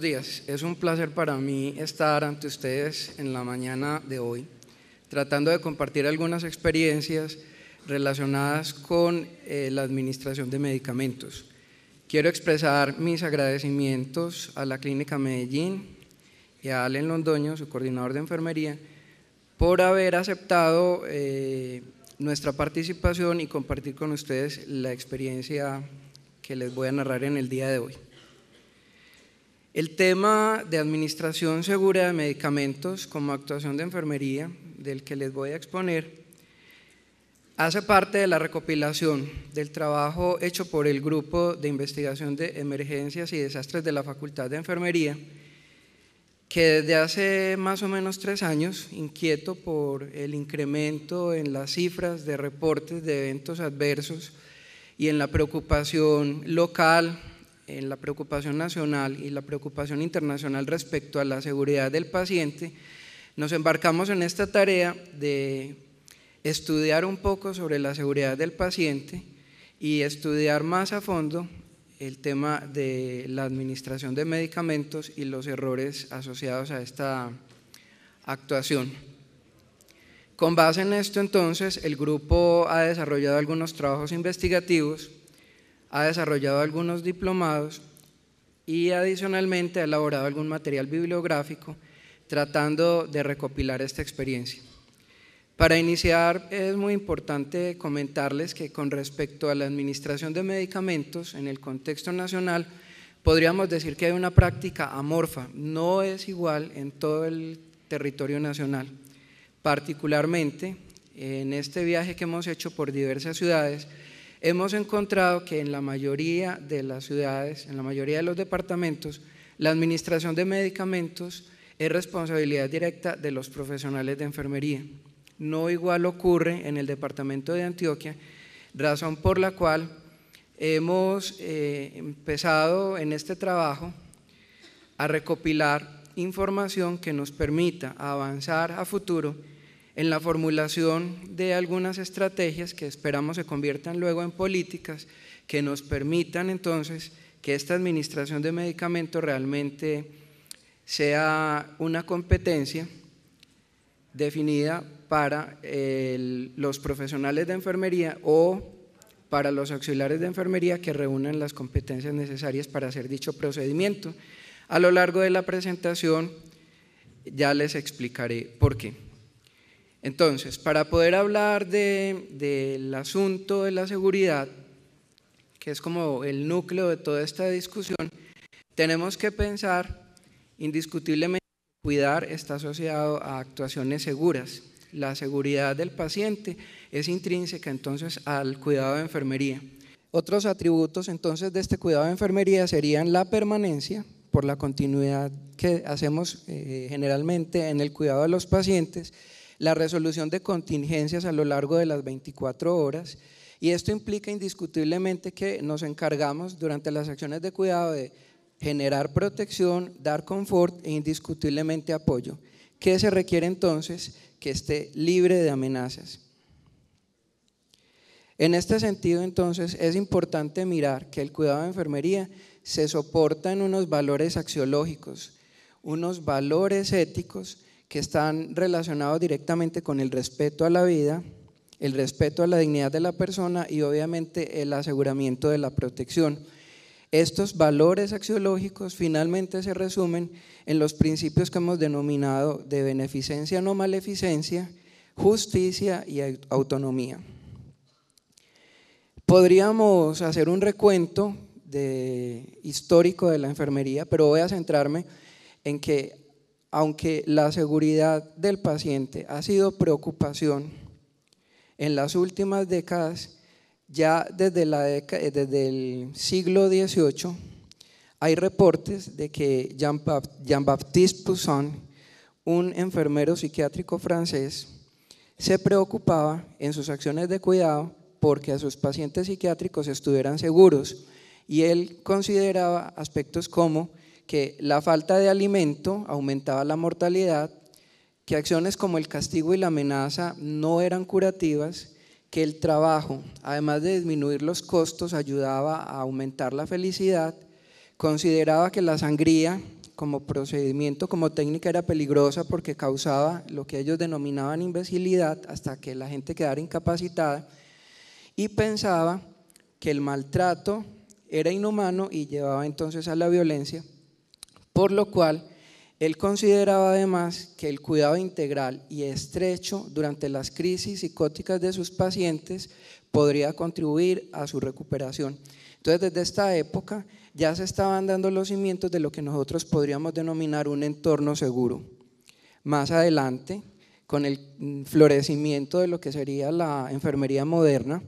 Buenos días, es un placer para mí estar ante ustedes en la mañana de hoy, tratando de compartir algunas experiencias relacionadas con eh, la administración de medicamentos. Quiero expresar mis agradecimientos a la Clínica Medellín y a Allen Londoño, su coordinador de enfermería, por haber aceptado eh, nuestra participación y compartir con ustedes la experiencia que les voy a narrar en el día de hoy. El tema de administración segura de medicamentos como actuación de enfermería, del que les voy a exponer, hace parte de la recopilación del trabajo hecho por el Grupo de Investigación de Emergencias y Desastres de la Facultad de Enfermería, que desde hace más o menos tres años, inquieto por el incremento en las cifras de reportes de eventos adversos y en la preocupación local, en la preocupación nacional y la preocupación internacional respecto a la seguridad del paciente, nos embarcamos en esta tarea de estudiar un poco sobre la seguridad del paciente y estudiar más a fondo el tema de la administración de medicamentos y los errores asociados a esta actuación. Con base en esto, entonces, el grupo ha desarrollado algunos trabajos investigativos ha desarrollado algunos diplomados y adicionalmente ha elaborado algún material bibliográfico tratando de recopilar esta experiencia. Para iniciar es muy importante comentarles que con respecto a la administración de medicamentos en el contexto nacional, podríamos decir que hay una práctica amorfa, no es igual en todo el territorio nacional. Particularmente en este viaje que hemos hecho por diversas ciudades, hemos encontrado que en la mayoría de las ciudades, en la mayoría de los departamentos, la administración de medicamentos es responsabilidad directa de los profesionales de enfermería. No igual ocurre en el departamento de Antioquia, razón por la cual hemos eh, empezado en este trabajo a recopilar información que nos permita avanzar a futuro en la formulación de algunas estrategias que esperamos se conviertan luego en políticas que nos permitan entonces que esta administración de medicamentos realmente sea una competencia definida para los profesionales de enfermería o para los auxiliares de enfermería que reúnan las competencias necesarias para hacer dicho procedimiento. A lo largo de la presentación ya les explicaré por qué. Entonces, para poder hablar del asunto de la seguridad, que es como el núcleo de toda esta discusión, tenemos que pensar indiscutiblemente que cuidar está asociado a actuaciones seguras. La seguridad del paciente es intrínseca entonces al cuidado de enfermería. Otros atributos entonces de este cuidado de enfermería serían la permanencia, por la continuidad que hacemos eh, generalmente en el cuidado de los pacientes, la resolución de contingencias a lo largo de las 24 horas y esto implica indiscutiblemente que nos encargamos durante las acciones de cuidado de generar protección, dar confort e indiscutiblemente apoyo. ¿Qué se requiere entonces? Que esté libre de amenazas. En este sentido, entonces, es importante mirar que el cuidado de enfermería se soporta en unos valores axiológicos, unos valores éticos que están relacionados directamente con el respeto a la vida, el respeto a la dignidad de la persona y obviamente el aseguramiento de la protección. Estos valores axiológicos finalmente se resumen en los principios que hemos denominado de beneficencia, no maleficencia, justicia y autonomía. Podríamos hacer un recuento de, histórico de la enfermería, pero voy a centrarme en que aunque la seguridad del paciente ha sido preocupación en las últimas décadas, ya desde, la desde el siglo XVIII hay reportes de que Jean-Baptiste Poussin, un enfermero psiquiátrico francés, se preocupaba en sus acciones de cuidado porque a sus pacientes psiquiátricos estuvieran seguros y él consideraba aspectos como que la falta de alimento aumentaba la mortalidad, que acciones como el castigo y la amenaza no eran curativas, que el trabajo, además de disminuir los costos, ayudaba a aumentar la felicidad, consideraba que la sangría como procedimiento, como técnica era peligrosa porque causaba lo que ellos denominaban imbecilidad hasta que la gente quedara incapacitada y pensaba que el maltrato era inhumano y llevaba entonces a la violencia, por lo cual él consideraba además que el cuidado integral y estrecho durante las crisis psicóticas de sus pacientes podría contribuir a su recuperación. Entonces, desde esta época ya se estaban dando los cimientos de lo que nosotros podríamos denominar un entorno seguro. Más adelante, con el florecimiento de lo que sería la enfermería moderna,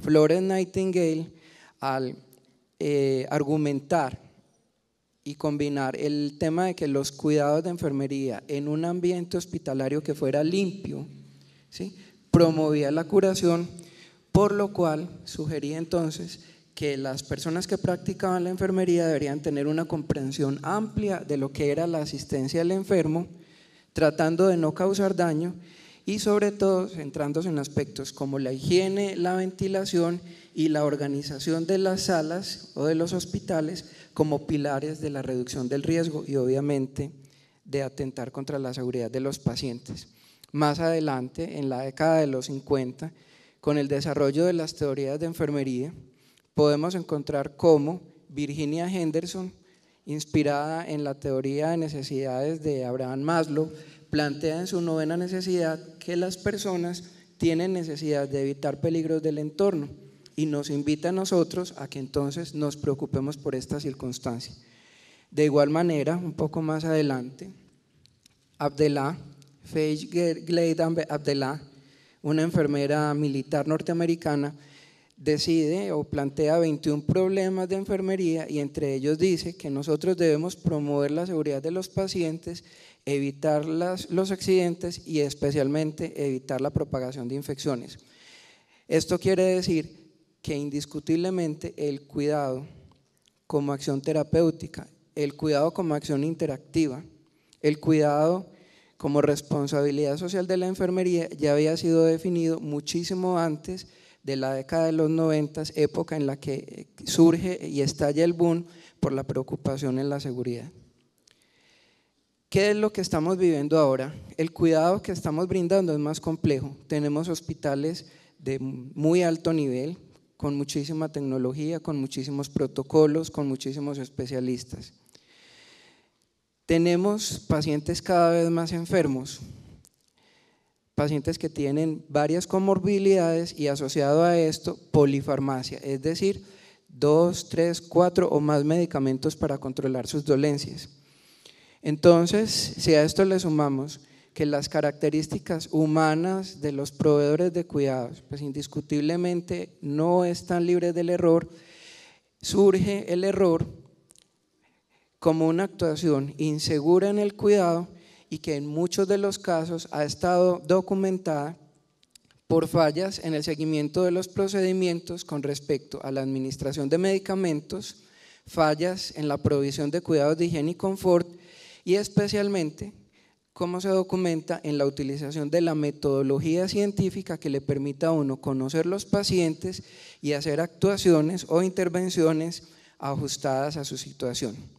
Florence Nightingale, al eh, argumentar y combinar el tema de que los cuidados de enfermería en un ambiente hospitalario que fuera limpio, ¿sí? promovía la curación, por lo cual sugería entonces que las personas que practicaban la enfermería deberían tener una comprensión amplia de lo que era la asistencia al enfermo, tratando de no causar daño y sobre todo centrándose en aspectos como la higiene, la ventilación y la organización de las salas o de los hospitales como pilares de la reducción del riesgo y obviamente de atentar contra la seguridad de los pacientes. Más adelante, en la década de los 50, con el desarrollo de las teorías de enfermería, podemos encontrar cómo Virginia Henderson, inspirada en la teoría de necesidades de Abraham Maslow, plantea en su novena necesidad que las personas tienen necesidad de evitar peligros del entorno y nos invita a nosotros a que entonces nos preocupemos por esta circunstancia. De igual manera, un poco más adelante, Abdellah, Faye Glade Abdellah, una enfermera militar norteamericana, decide o plantea 21 problemas de enfermería y entre ellos dice que nosotros debemos promover la seguridad de los pacientes, evitar los accidentes y especialmente evitar la propagación de infecciones. Esto quiere decir que indiscutiblemente el cuidado como acción terapéutica, el cuidado como acción interactiva, el cuidado como responsabilidad social de la enfermería ya había sido definido muchísimo antes de la década de los 90, época en la que surge y estalla el boom por la preocupación en la seguridad. ¿Qué es lo que estamos viviendo ahora? El cuidado que estamos brindando es más complejo. Tenemos hospitales de muy alto nivel, con muchísima tecnología, con muchísimos protocolos, con muchísimos especialistas. Tenemos pacientes cada vez más enfermos, pacientes que tienen varias comorbilidades y asociado a esto polifarmacia, es decir, dos, tres, cuatro o más medicamentos para controlar sus dolencias. Entonces, si a esto le sumamos que las características humanas de los proveedores de cuidados, pues indiscutiblemente no están libres del error, surge el error como una actuación insegura en el cuidado y que en muchos de los casos ha estado documentada por fallas en el seguimiento de los procedimientos con respecto a la administración de medicamentos, fallas en la provisión de cuidados de higiene y confort y especialmente cómo se documenta en la utilización de la metodología científica que le permita a uno conocer los pacientes y hacer actuaciones o intervenciones ajustadas a su situación.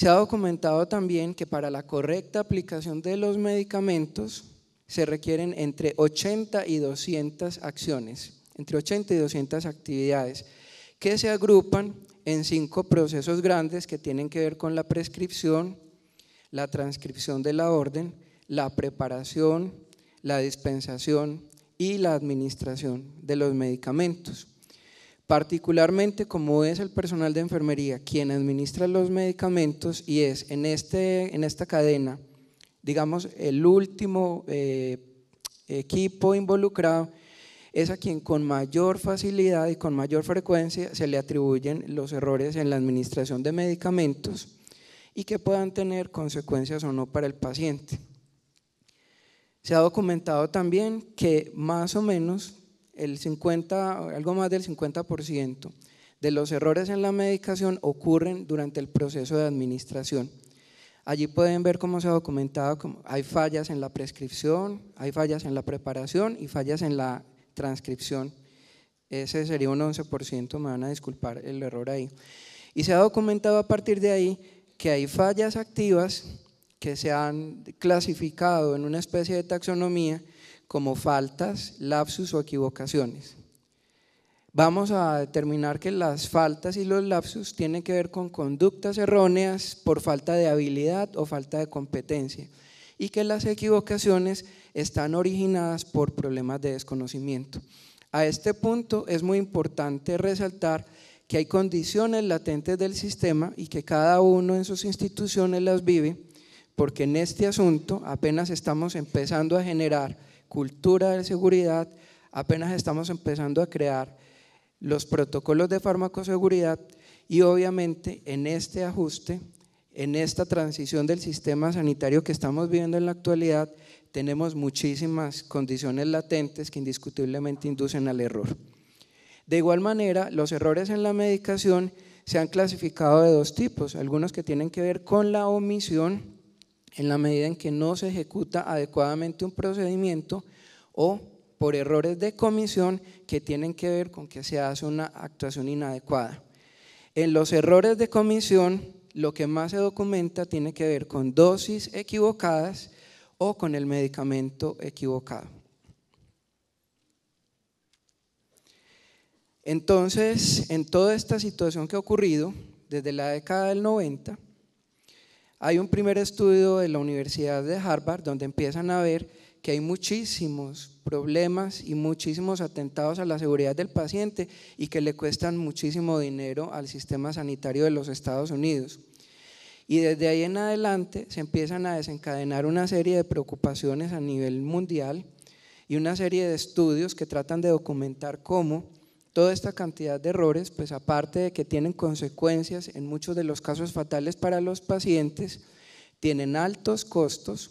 Se ha documentado también que para la correcta aplicación de los medicamentos se requieren entre 80 y 200 acciones, entre 80 y 200 actividades que se agrupan en cinco procesos grandes que tienen que ver con la prescripción, la transcripción de la orden, la preparación, la dispensación y la administración de los medicamentos particularmente como es el personal de enfermería quien administra los medicamentos y es en, este, en esta cadena, digamos, el último eh, equipo involucrado, es a quien con mayor facilidad y con mayor frecuencia se le atribuyen los errores en la administración de medicamentos y que puedan tener consecuencias o no para el paciente. Se ha documentado también que más o menos el 50, algo más del 50% de los errores en la medicación ocurren durante el proceso de administración. Allí pueden ver cómo se ha documentado, hay fallas en la prescripción, hay fallas en la preparación y fallas en la transcripción. Ese sería un 11%, me van a disculpar el error ahí. Y se ha documentado a partir de ahí que hay fallas activas que se han clasificado en una especie de taxonomía como faltas, lapsus o equivocaciones. Vamos a determinar que las faltas y los lapsus tienen que ver con conductas erróneas por falta de habilidad o falta de competencia y que las equivocaciones están originadas por problemas de desconocimiento. A este punto es muy importante resaltar que hay condiciones latentes del sistema y que cada uno en sus instituciones las vive, porque en este asunto apenas estamos empezando a generar cultura de seguridad, apenas estamos empezando a crear los protocolos de farmacoseguridad y obviamente en este ajuste, en esta transición del sistema sanitario que estamos viviendo en la actualidad, tenemos muchísimas condiciones latentes que indiscutiblemente inducen al error. De igual manera, los errores en la medicación se han clasificado de dos tipos, algunos que tienen que ver con la omisión en la medida en que no se ejecuta adecuadamente un procedimiento o por errores de comisión que tienen que ver con que se hace una actuación inadecuada. En los errores de comisión, lo que más se documenta tiene que ver con dosis equivocadas o con el medicamento equivocado. Entonces, en toda esta situación que ha ocurrido desde la década del 90, hay un primer estudio de la Universidad de Harvard donde empiezan a ver que hay muchísimos problemas y muchísimos atentados a la seguridad del paciente y que le cuestan muchísimo dinero al sistema sanitario de los Estados Unidos. Y desde ahí en adelante se empiezan a desencadenar una serie de preocupaciones a nivel mundial y una serie de estudios que tratan de documentar cómo Toda esta cantidad de errores, pues aparte de que tienen consecuencias en muchos de los casos fatales para los pacientes, tienen altos costos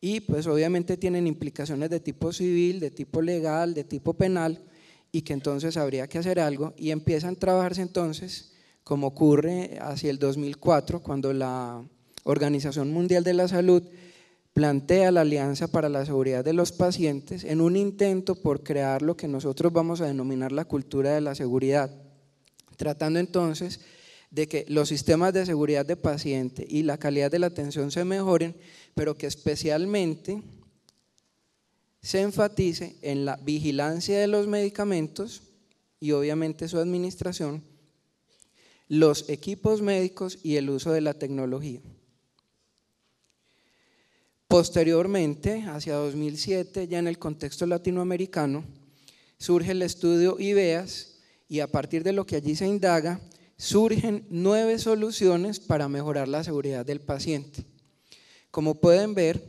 y pues obviamente tienen implicaciones de tipo civil, de tipo legal, de tipo penal y que entonces habría que hacer algo. Y empiezan a trabajarse entonces, como ocurre hacia el 2004, cuando la Organización Mundial de la Salud plantea la Alianza para la Seguridad de los Pacientes en un intento por crear lo que nosotros vamos a denominar la cultura de la seguridad, tratando entonces de que los sistemas de seguridad de paciente y la calidad de la atención se mejoren, pero que especialmente se enfatice en la vigilancia de los medicamentos y obviamente su administración, los equipos médicos y el uso de la tecnología. Posteriormente, hacia 2007, ya en el contexto latinoamericano, surge el estudio IBEAS y a partir de lo que allí se indaga, surgen nueve soluciones para mejorar la seguridad del paciente. Como pueden ver,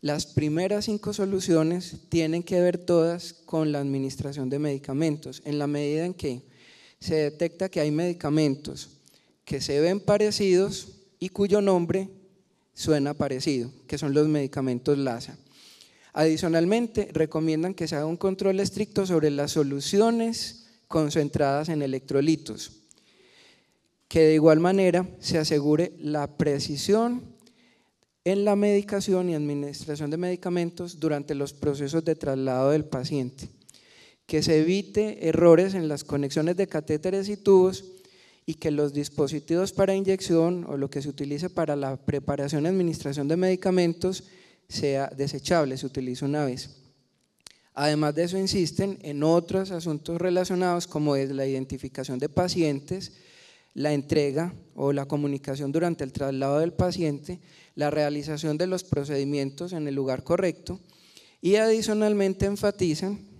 las primeras cinco soluciones tienen que ver todas con la administración de medicamentos, en la medida en que se detecta que hay medicamentos que se ven parecidos y cuyo nombre suena parecido, que son los medicamentos LASA. Adicionalmente, recomiendan que se haga un control estricto sobre las soluciones concentradas en electrolitos, que de igual manera se asegure la precisión en la medicación y administración de medicamentos durante los procesos de traslado del paciente, que se evite errores en las conexiones de catéteres y tubos y que los dispositivos para inyección o lo que se utilice para la preparación y administración de medicamentos sea desechable, se utilice una vez. Además de eso, insisten en otros asuntos relacionados como es la identificación de pacientes, la entrega o la comunicación durante el traslado del paciente, la realización de los procedimientos en el lugar correcto y adicionalmente enfatizan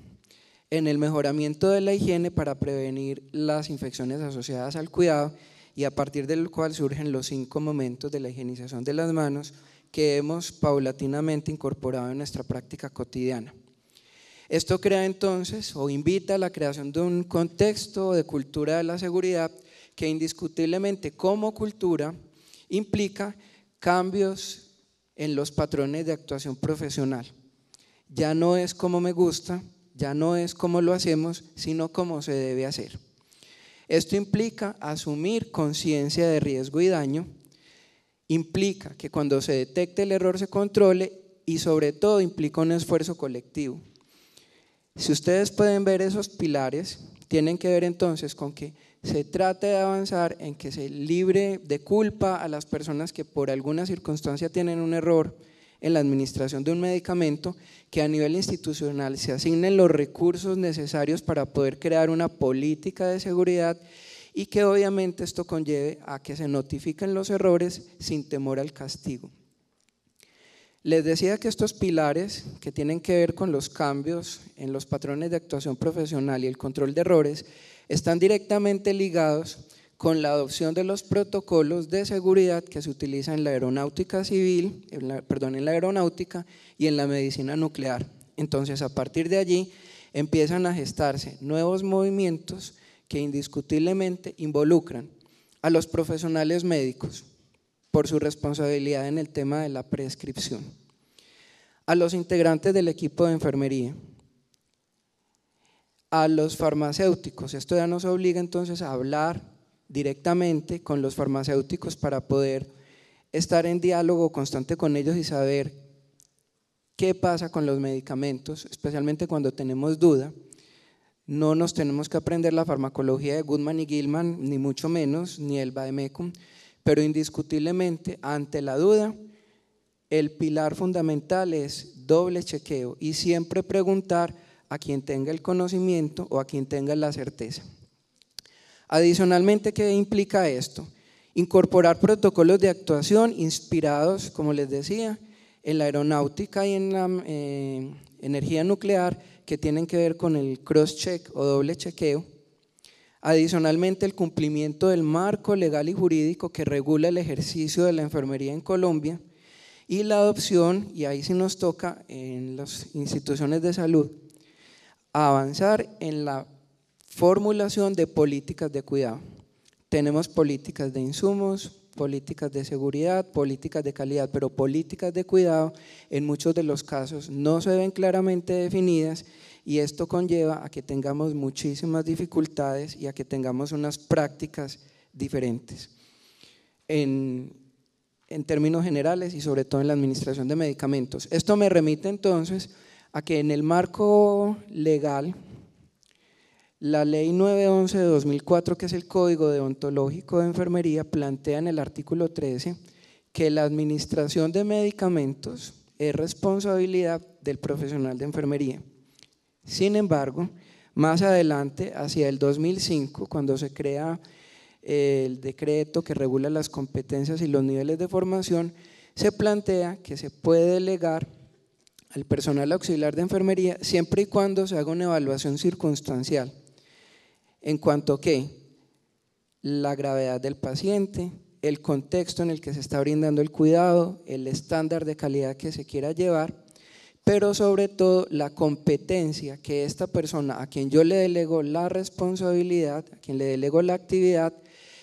en el mejoramiento de la higiene para prevenir las infecciones asociadas al cuidado y a partir del cual surgen los cinco momentos de la higienización de las manos que hemos paulatinamente incorporado en nuestra práctica cotidiana. Esto crea entonces o invita a la creación de un contexto de cultura de la seguridad que indiscutiblemente como cultura implica cambios en los patrones de actuación profesional. Ya no es como me gusta, ya no es cómo lo hacemos, sino cómo se debe hacer. Esto implica asumir conciencia de riesgo y daño, implica que cuando se detecte el error se controle y sobre todo implica un esfuerzo colectivo. Si ustedes pueden ver esos pilares, tienen que ver entonces con que se trate de avanzar en que se libre de culpa a las personas que por alguna circunstancia tienen un error en la administración de un medicamento, que a nivel institucional se asignen los recursos necesarios para poder crear una política de seguridad y que obviamente esto conlleve a que se notifiquen los errores sin temor al castigo. Les decía que estos pilares que tienen que ver con los cambios en los patrones de actuación profesional y el control de errores están directamente ligados con la adopción de los protocolos de seguridad que se utilizan en la aeronáutica civil, perdón, en la aeronáutica y en la medicina nuclear. Entonces, a partir de allí empiezan a gestarse nuevos movimientos que indiscutiblemente involucran a los profesionales médicos, por su responsabilidad en el tema de la prescripción. A los integrantes del equipo de enfermería, a los farmacéuticos, esto ya nos obliga entonces a hablar directamente con los farmacéuticos para poder estar en diálogo constante con ellos y saber qué pasa con los medicamentos, especialmente cuando tenemos duda. No nos tenemos que aprender la farmacología de Goodman y Gilman, ni mucho menos, ni el Bademecum, pero indiscutiblemente, ante la duda, el pilar fundamental es doble chequeo y siempre preguntar a quien tenga el conocimiento o a quien tenga la certeza. Adicionalmente, ¿qué implica esto? Incorporar protocolos de actuación inspirados, como les decía, en la aeronáutica y en la eh, energía nuclear que tienen que ver con el cross-check o doble chequeo Adicionalmente, el cumplimiento del marco legal y jurídico que regula el ejercicio de la enfermería en Colombia y la adopción, y ahí sí nos toca en las instituciones de salud, avanzar en la formulación de políticas de cuidado. Tenemos políticas de insumos, políticas de seguridad, políticas de calidad, pero políticas de cuidado en muchos de los casos no se ven claramente definidas y esto conlleva a que tengamos muchísimas dificultades y a que tengamos unas prácticas diferentes en, en términos generales y sobre todo en la administración de medicamentos. Esto me remite entonces a que en el marco legal, la ley 911 de 2004, que es el Código Deontológico de Enfermería, plantea en el artículo 13 que la administración de medicamentos es responsabilidad del profesional de enfermería. Sin embargo, más adelante, hacia el 2005, cuando se crea eh, el decreto que regula las competencias y los niveles de formación, se plantea que se puede delegar al personal auxiliar de enfermería siempre y cuando se haga una evaluación circunstancial en cuanto a que la gravedad del paciente, el contexto en el que se está brindando el cuidado, el estándar de calidad que se quiera llevar pero sobre todo la competencia que esta persona a quien yo le delego la responsabilidad, a quien le delego la actividad,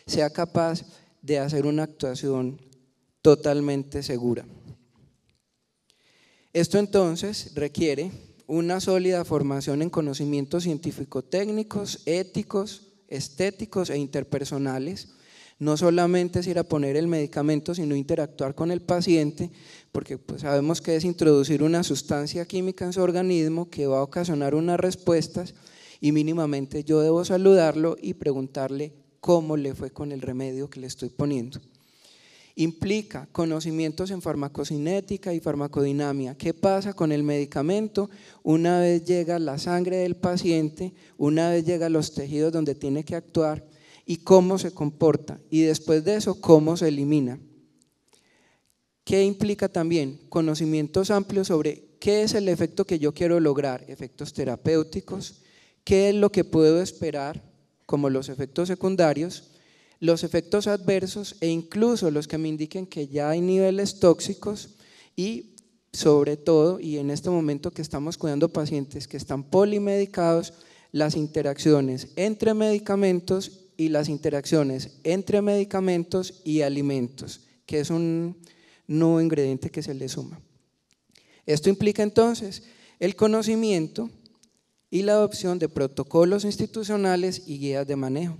sea capaz de hacer una actuación totalmente segura. Esto entonces requiere una sólida formación en conocimientos científico-técnicos, éticos, estéticos e interpersonales, no solamente es ir a poner el medicamento, sino interactuar con el paciente, porque pues, sabemos que es introducir una sustancia química en su organismo que va a ocasionar unas respuestas y mínimamente yo debo saludarlo y preguntarle cómo le fue con el remedio que le estoy poniendo. Implica conocimientos en farmacocinética y farmacodinamia. ¿Qué pasa con el medicamento una vez llega la sangre del paciente, una vez llega a los tejidos donde tiene que actuar? y cómo se comporta y después de eso cómo se elimina. ¿Qué implica también? Conocimientos amplios sobre qué es el efecto que yo quiero lograr, efectos terapéuticos, qué es lo que puedo esperar, como los efectos secundarios, los efectos adversos e incluso los que me indiquen que ya hay niveles tóxicos y sobre todo, y en este momento que estamos cuidando pacientes que están polimedicados, las interacciones entre medicamentos y las interacciones entre medicamentos y alimentos, que es un nuevo ingrediente que se le suma. Esto implica entonces el conocimiento y la adopción de protocolos institucionales y guías de manejo.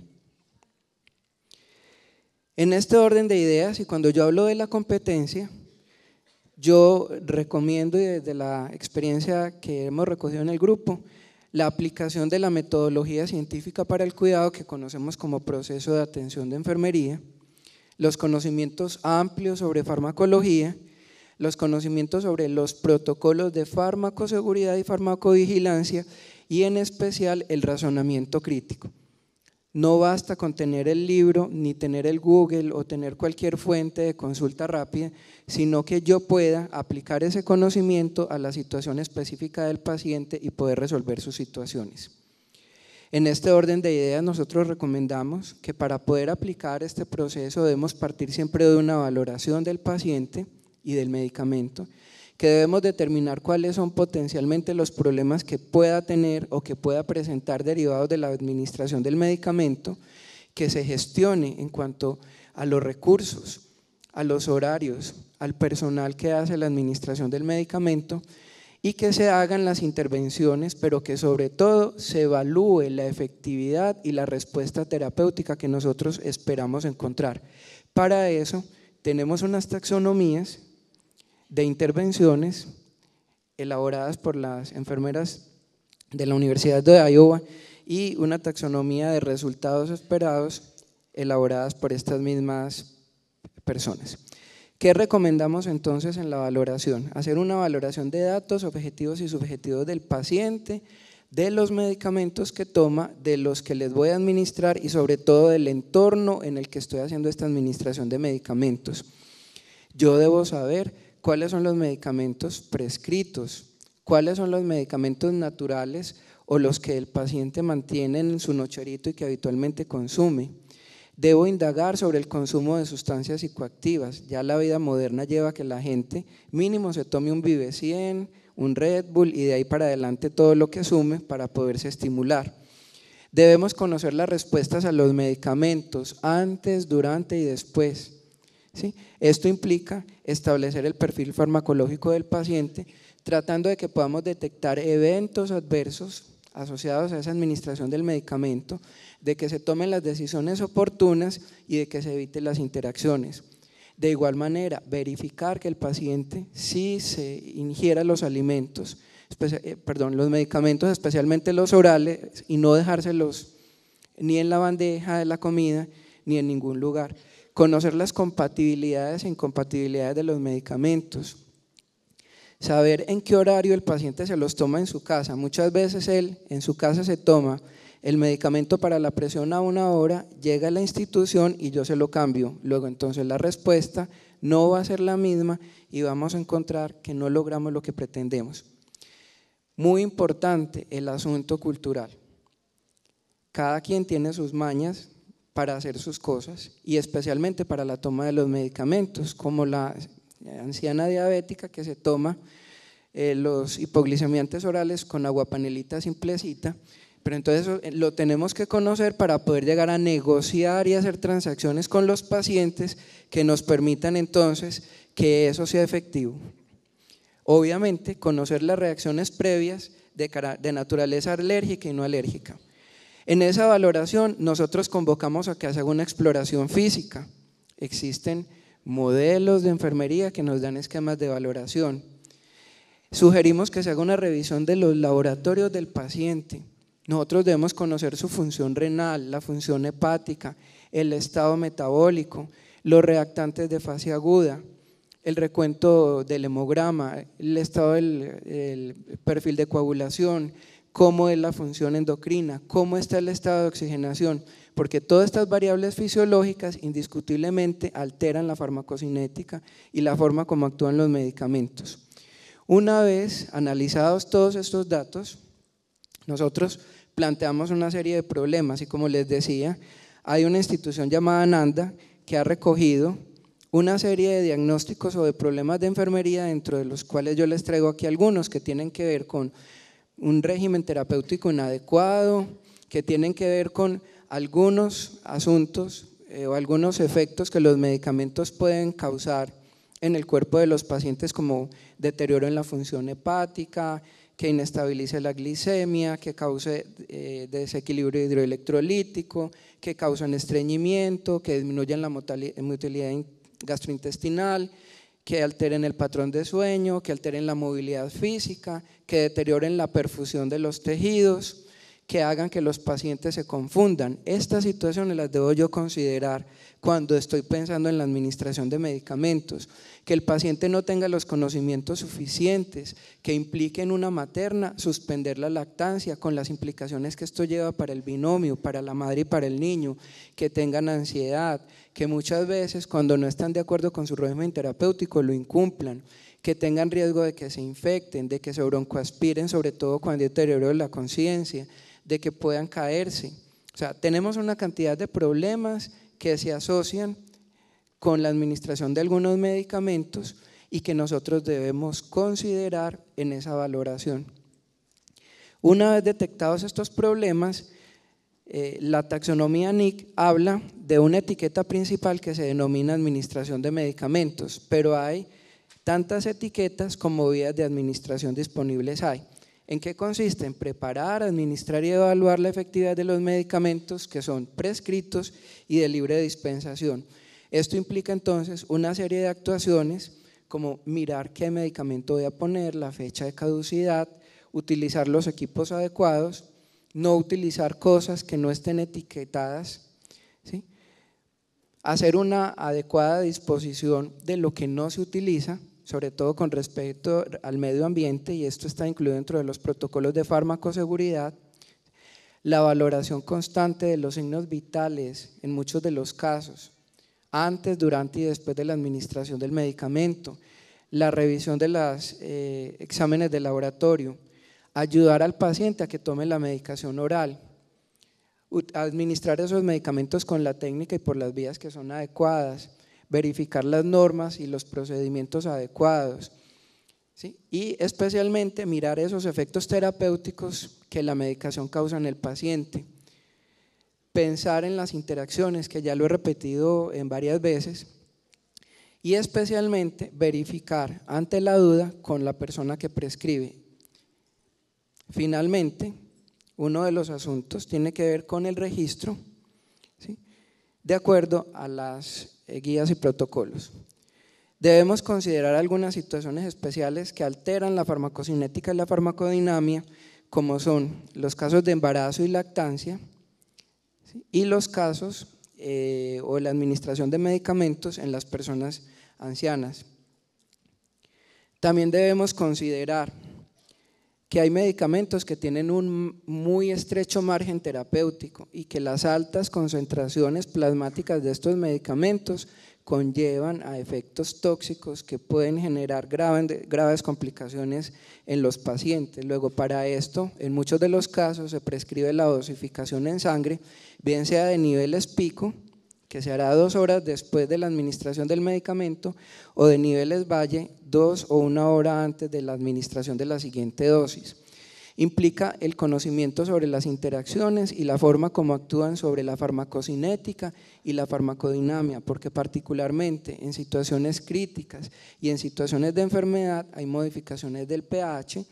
En este orden de ideas, y cuando yo hablo de la competencia, yo recomiendo y desde la experiencia que hemos recogido en el grupo, la aplicación de la metodología científica para el cuidado que conocemos como proceso de atención de enfermería, los conocimientos amplios sobre farmacología, los conocimientos sobre los protocolos de farmacoseguridad y farmacovigilancia y en especial el razonamiento crítico. No basta con tener el libro, ni tener el Google o tener cualquier fuente de consulta rápida, sino que yo pueda aplicar ese conocimiento a la situación específica del paciente y poder resolver sus situaciones. En este orden de ideas nosotros recomendamos que para poder aplicar este proceso debemos partir siempre de una valoración del paciente y del medicamento que debemos determinar cuáles son potencialmente los problemas que pueda tener o que pueda presentar derivados de la administración del medicamento, que se gestione en cuanto a los recursos, a los horarios, al personal que hace la administración del medicamento y que se hagan las intervenciones, pero que sobre todo se evalúe la efectividad y la respuesta terapéutica que nosotros esperamos encontrar. Para eso tenemos unas taxonomías de intervenciones elaboradas por las enfermeras de la Universidad de Iowa y una taxonomía de resultados esperados elaboradas por estas mismas personas. ¿Qué recomendamos entonces en la valoración? Hacer una valoración de datos objetivos y subjetivos del paciente, de los medicamentos que toma, de los que les voy a administrar y sobre todo del entorno en el que estoy haciendo esta administración de medicamentos. Yo debo saber cuáles son los medicamentos prescritos, cuáles son los medicamentos naturales o los que el paciente mantiene en su nocherito y que habitualmente consume. Debo indagar sobre el consumo de sustancias psicoactivas. Ya la vida moderna lleva a que la gente mínimo se tome un Vive 100, un Red Bull y de ahí para adelante todo lo que asume para poderse estimular. Debemos conocer las respuestas a los medicamentos antes, durante y después. Esto implica establecer el perfil farmacológico del paciente, tratando de que podamos detectar eventos adversos asociados a esa administración del medicamento, de que se tomen las decisiones oportunas y de que se eviten las interacciones. De igual manera, verificar que el paciente sí se ingiera los alimentos, eh, perdón, los medicamentos, especialmente los orales, y no dejárselos ni en la bandeja de la comida ni en ningún lugar conocer las compatibilidades e incompatibilidades de los medicamentos, saber en qué horario el paciente se los toma en su casa. Muchas veces él en su casa se toma el medicamento para la presión a una hora, llega a la institución y yo se lo cambio. Luego entonces la respuesta no va a ser la misma y vamos a encontrar que no logramos lo que pretendemos. Muy importante el asunto cultural. Cada quien tiene sus mañas, para hacer sus cosas y especialmente para la toma de los medicamentos, como la anciana diabética que se toma eh, los hipoglicemiantes orales con agua panelita simplecita, pero entonces eh, lo tenemos que conocer para poder llegar a negociar y hacer transacciones con los pacientes que nos permitan entonces que eso sea efectivo. Obviamente, conocer las reacciones previas de naturaleza alérgica y no alérgica. En esa valoración nosotros convocamos a que haga una exploración física. Existen modelos de enfermería que nos dan esquemas de valoración. Sugerimos que se haga una revisión de los laboratorios del paciente. Nosotros debemos conocer su función renal, la función hepática, el estado metabólico, los reactantes de fase aguda, el recuento del hemograma, el estado del perfil de coagulación, cómo es la función endocrina, cómo está el estado de oxigenación, porque todas estas variables fisiológicas indiscutiblemente alteran la farmacocinética y la forma como actúan los medicamentos. Una vez analizados todos estos datos, nosotros planteamos una serie de problemas y como les decía, hay una institución llamada NANDA que ha recogido una serie de diagnósticos o de problemas de enfermería, dentro de los cuales yo les traigo aquí algunos que tienen que ver con un régimen terapéutico inadecuado, que tienen que ver con algunos asuntos eh, o algunos efectos que los medicamentos pueden causar en el cuerpo de los pacientes como deterioro en la función hepática, que inestabilice la glicemia, que cause eh, desequilibrio hidroelectrolítico, que causan estreñimiento, que disminuyan la motilidad gastrointestinal, que alteren el patrón de sueño, que alteren la movilidad física, que deterioren la perfusión de los tejidos, que hagan que los pacientes se confundan. Estas situaciones las debo yo considerar cuando estoy pensando en la administración de medicamentos. Que el paciente no tenga los conocimientos suficientes, que implique en una materna suspender la lactancia con las implicaciones que esto lleva para el binomio, para la madre y para el niño, que tengan ansiedad, que muchas veces cuando no están de acuerdo con su régimen terapéutico lo incumplan, que tengan riesgo de que se infecten, de que se broncoaspiren, sobre todo cuando hay deterioro de la conciencia, de que puedan caerse. O sea, tenemos una cantidad de problemas que se asocian con la administración de algunos medicamentos y que nosotros debemos considerar en esa valoración. Una vez detectados estos problemas, eh, la taxonomía NIC habla de una etiqueta principal que se denomina administración de medicamentos, pero hay tantas etiquetas como vías de administración disponibles hay. ¿En qué consiste? En preparar, administrar y evaluar la efectividad de los medicamentos que son prescritos y de libre dispensación. Esto implica entonces una serie de actuaciones como mirar qué medicamento voy a poner, la fecha de caducidad, utilizar los equipos adecuados, no utilizar cosas que no estén etiquetadas, hacer una adecuada disposición de lo que no se utiliza sobre todo con respecto al medio ambiente, y esto está incluido dentro de los protocolos de farmacoseguridad, la valoración constante de los signos vitales en muchos de los casos, antes, durante y después de la administración del medicamento, la revisión de los eh, exámenes de laboratorio, ayudar al paciente a que tome la medicación oral, administrar esos medicamentos con la técnica y por las vías que son adecuadas, verificar las normas y los procedimientos adecuados. Y especialmente mirar esos efectos terapéuticos que la medicación causa en el paciente. Pensar en las interacciones, que ya lo he repetido en varias veces, y especialmente verificar ante la duda con la persona que prescribe. Finalmente, uno de los asuntos tiene que ver con el registro, de acuerdo a las guías y protocolos. Debemos considerar algunas situaciones especiales que alteran la farmacocinética y la farmacodinamia, como son los casos de embarazo y lactancia y los casos eh, o la administración de medicamentos en las personas ancianas. También debemos considerar que hay medicamentos que tienen un muy estrecho margen terapéutico y que las altas concentraciones plasmáticas de estos medicamentos conllevan a efectos tóxicos que pueden generar graves complicaciones en los pacientes. Luego, para esto, en muchos de los casos se prescribe la dosificación en sangre, bien sea de niveles pico, que se hará dos horas después de la administración del medicamento, o de niveles valle, dos o una hora antes de la administración de la siguiente dosis. Implica el conocimiento sobre las interacciones y la forma como actúan sobre la farmacocinética y la farmacodinamia, porque particularmente en situaciones críticas y en situaciones de enfermedad hay modificaciones del pH,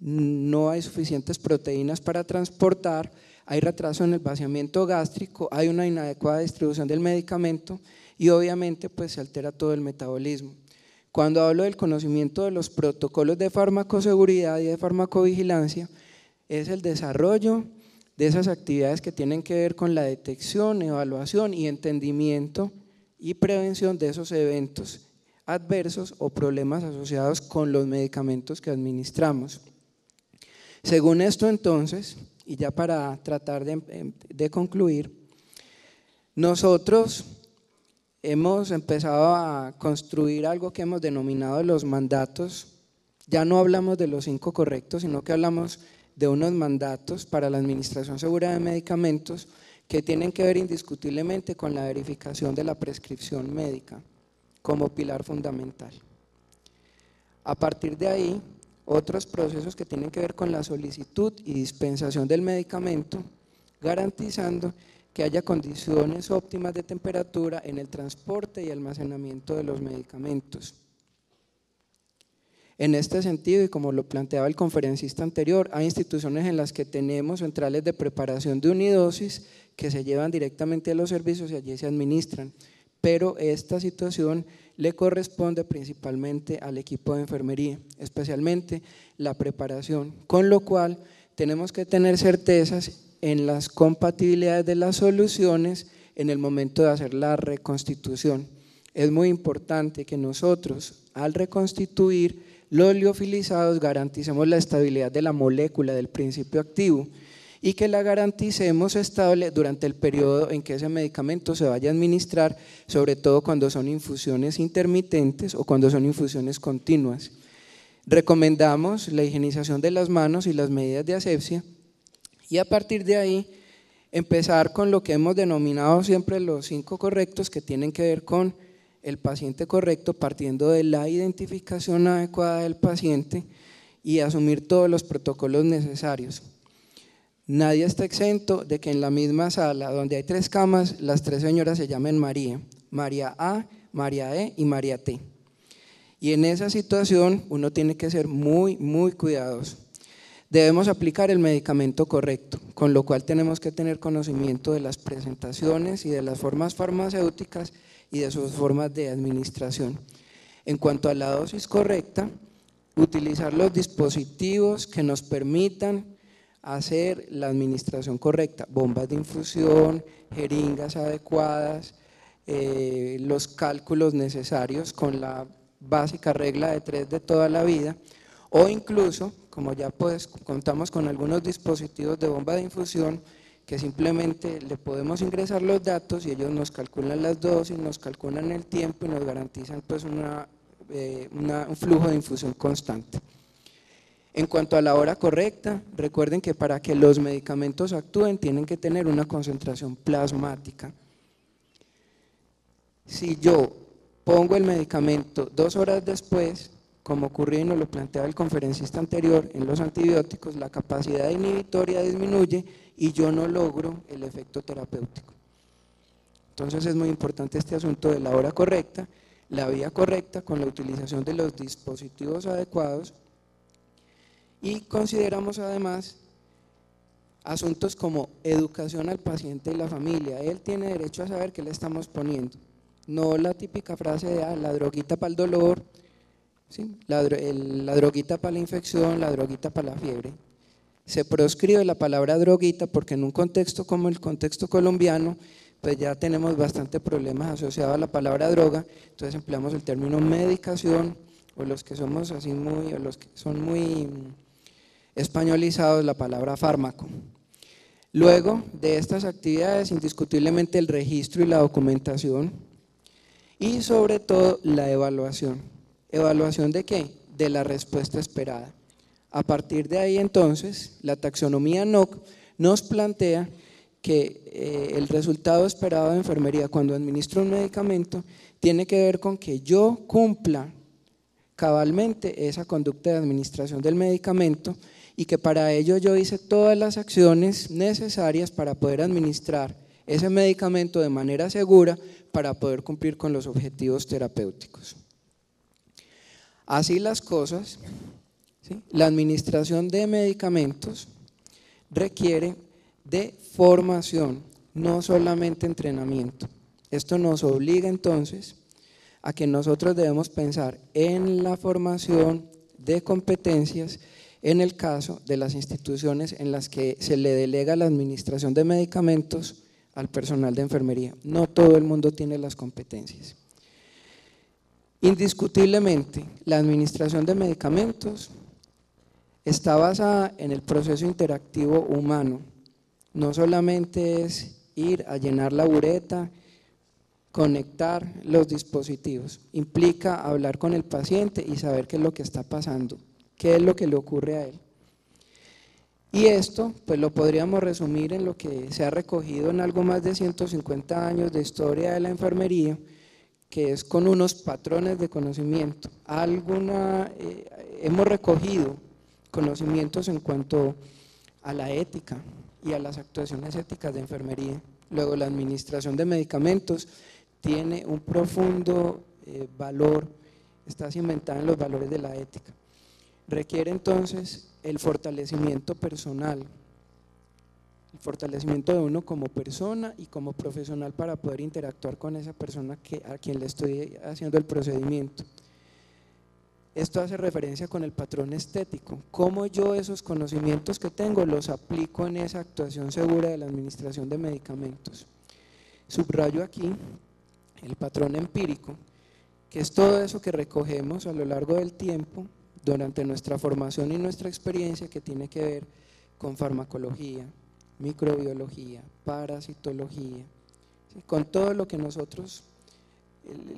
no hay suficientes proteínas para transportar, hay retraso en el vaciamiento gástrico, hay una inadecuada distribución del medicamento y obviamente pues se altera todo el metabolismo. Cuando hablo del conocimiento de los protocolos de farmacoseguridad y de farmacovigilancia, es el desarrollo de esas actividades que tienen que ver con la detección, evaluación y entendimiento y prevención de esos eventos adversos o problemas asociados con los medicamentos que administramos. Según esto entonces, y ya para tratar de, concluir, nosotros hemos empezado a construir algo que hemos denominado los mandatos. Ya no hablamos de los cinco correctos, sino que hablamos de unos mandatos para la administración segura de medicamentos que tienen que ver indiscutiblemente con la verificación de la prescripción médica como pilar fundamental. A partir de ahí, otros procesos que tienen que ver con la solicitud y dispensación del medicamento, garantizando que haya condiciones óptimas de temperatura en el transporte y almacenamiento de los medicamentos. En este sentido, y como lo planteaba el conferencista anterior, hay instituciones en las que tenemos centrales de preparación de unidosis que se llevan directamente a los servicios y allí se administran, pero esta situación le corresponde principalmente al equipo de enfermería, especialmente la preparación, con lo cual tenemos que tener certezas en las compatibilidades de las soluciones en el momento de hacer la reconstitución. Es muy importante que nosotros, al reconstituir los liofilizados, garanticemos la estabilidad de la molécula del principio activo y que la garanticemos estable durante el periodo en que ese medicamento se vaya a administrar, sobre todo cuando son infusiones intermitentes o cuando son infusiones continuas. Recomendamos la higienización de las manos y las medidas de asepsia y a partir de ahí empezar con lo que hemos denominado siempre los cinco correctos que tienen que ver con el paciente correcto partiendo de la identificación adecuada del paciente y asumir todos los protocolos necesarios. Nadie está exento de que en la misma sala donde hay tres camas, las tres señoras se llamen María, María A, María E y María T. Y en esa situación uno tiene que ser muy, muy cuidadoso. Debemos aplicar el medicamento correcto, con lo cual tenemos que tener conocimiento de las presentaciones y de las formas farmacéuticas y de sus formas de administración. En cuanto a la dosis correcta, utilizar los dispositivos que nos permitan hacer la administración correcta, bombas de infusión, jeringas adecuadas, eh, los cálculos necesarios con la básica regla de tres de toda la vida, o incluso, como ya pues contamos con algunos dispositivos de bomba de infusión, que simplemente le podemos ingresar los datos y ellos nos calculan las dosis, nos calculan el tiempo y nos garantizan pues eh, un flujo de infusión constante. En cuanto a la hora correcta, recuerden que para que los medicamentos actúen tienen que tener una concentración plasmática. Si yo pongo el medicamento dos horas después, como ocurrió y nos lo planteaba el conferencista anterior, en los antibióticos la capacidad inhibitoria disminuye y yo no logro el efecto terapéutico. Entonces es muy importante este asunto de la hora correcta, la vía correcta con la utilización de los dispositivos adecuados y consideramos además asuntos como educación al paciente y la familia. Él tiene derecho a saber qué le estamos poniendo. No la típica frase de ah, la droguita para el dolor, ¿sí? la, la droguita para la infección, la droguita para la fiebre. Se proscribe la palabra droguita porque en un contexto como el contexto colombiano, pues ya tenemos bastante problemas asociados a la palabra droga, entonces empleamos el término medicación, o los que somos así muy, o los que son muy españolizados la palabra fármaco. Luego de estas actividades, indiscutiblemente el registro y la documentación y sobre todo la evaluación. ¿Evaluación de qué? De la respuesta esperada. A partir de ahí entonces, la taxonomía NOC nos plantea que eh, el resultado esperado de enfermería cuando administro un medicamento tiene que ver con que yo cumpla cabalmente esa conducta de administración del medicamento y que para ello yo hice todas las acciones necesarias para poder administrar ese medicamento de manera segura para poder cumplir con los objetivos terapéuticos. Así las cosas, la administración de medicamentos requiere de formación, no solamente entrenamiento. Esto nos obliga entonces a que nosotros debemos pensar en la formación de competencias en el caso de las instituciones en las que se le delega la administración de medicamentos al personal de enfermería. No todo el mundo tiene las competencias. Indiscutiblemente, la administración de medicamentos está basada en el proceso interactivo humano. No solamente es ir a llenar la bureta, conectar los dispositivos, implica hablar con el paciente y saber qué es lo que está pasando qué es lo que le ocurre a él. Y esto, pues lo podríamos resumir en lo que se ha recogido en algo más de 150 años de historia de la enfermería, que es con unos patrones de conocimiento. Alguna, eh, hemos recogido conocimientos en cuanto a la ética y a las actuaciones éticas de enfermería. Luego, la administración de medicamentos tiene un profundo eh, valor, está cimentada en los valores de la ética. Requiere entonces el fortalecimiento personal, el fortalecimiento de uno como persona y como profesional para poder interactuar con esa persona que, a quien le estoy haciendo el procedimiento. Esto hace referencia con el patrón estético, cómo yo esos conocimientos que tengo los aplico en esa actuación segura de la administración de medicamentos. Subrayo aquí el patrón empírico, que es todo eso que recogemos a lo largo del tiempo durante nuestra formación y nuestra experiencia que tiene que ver con farmacología, microbiología, parasitología, con todo lo que nosotros,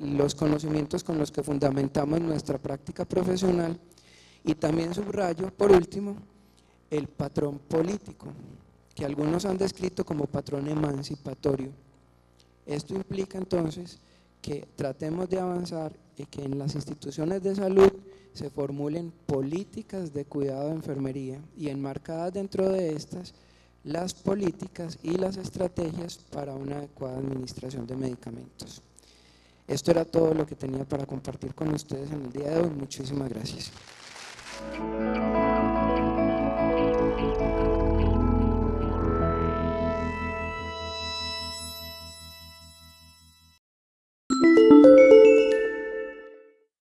los conocimientos con los que fundamentamos nuestra práctica profesional y también subrayo, por último, el patrón político, que algunos han descrito como patrón emancipatorio. Esto implica entonces que tratemos de avanzar y que en las instituciones de salud se formulen políticas de cuidado de enfermería y enmarcadas dentro de estas las políticas y las estrategias para una adecuada administración de medicamentos. Esto era todo lo que tenía para compartir con ustedes en el día de hoy. Muchísimas gracias.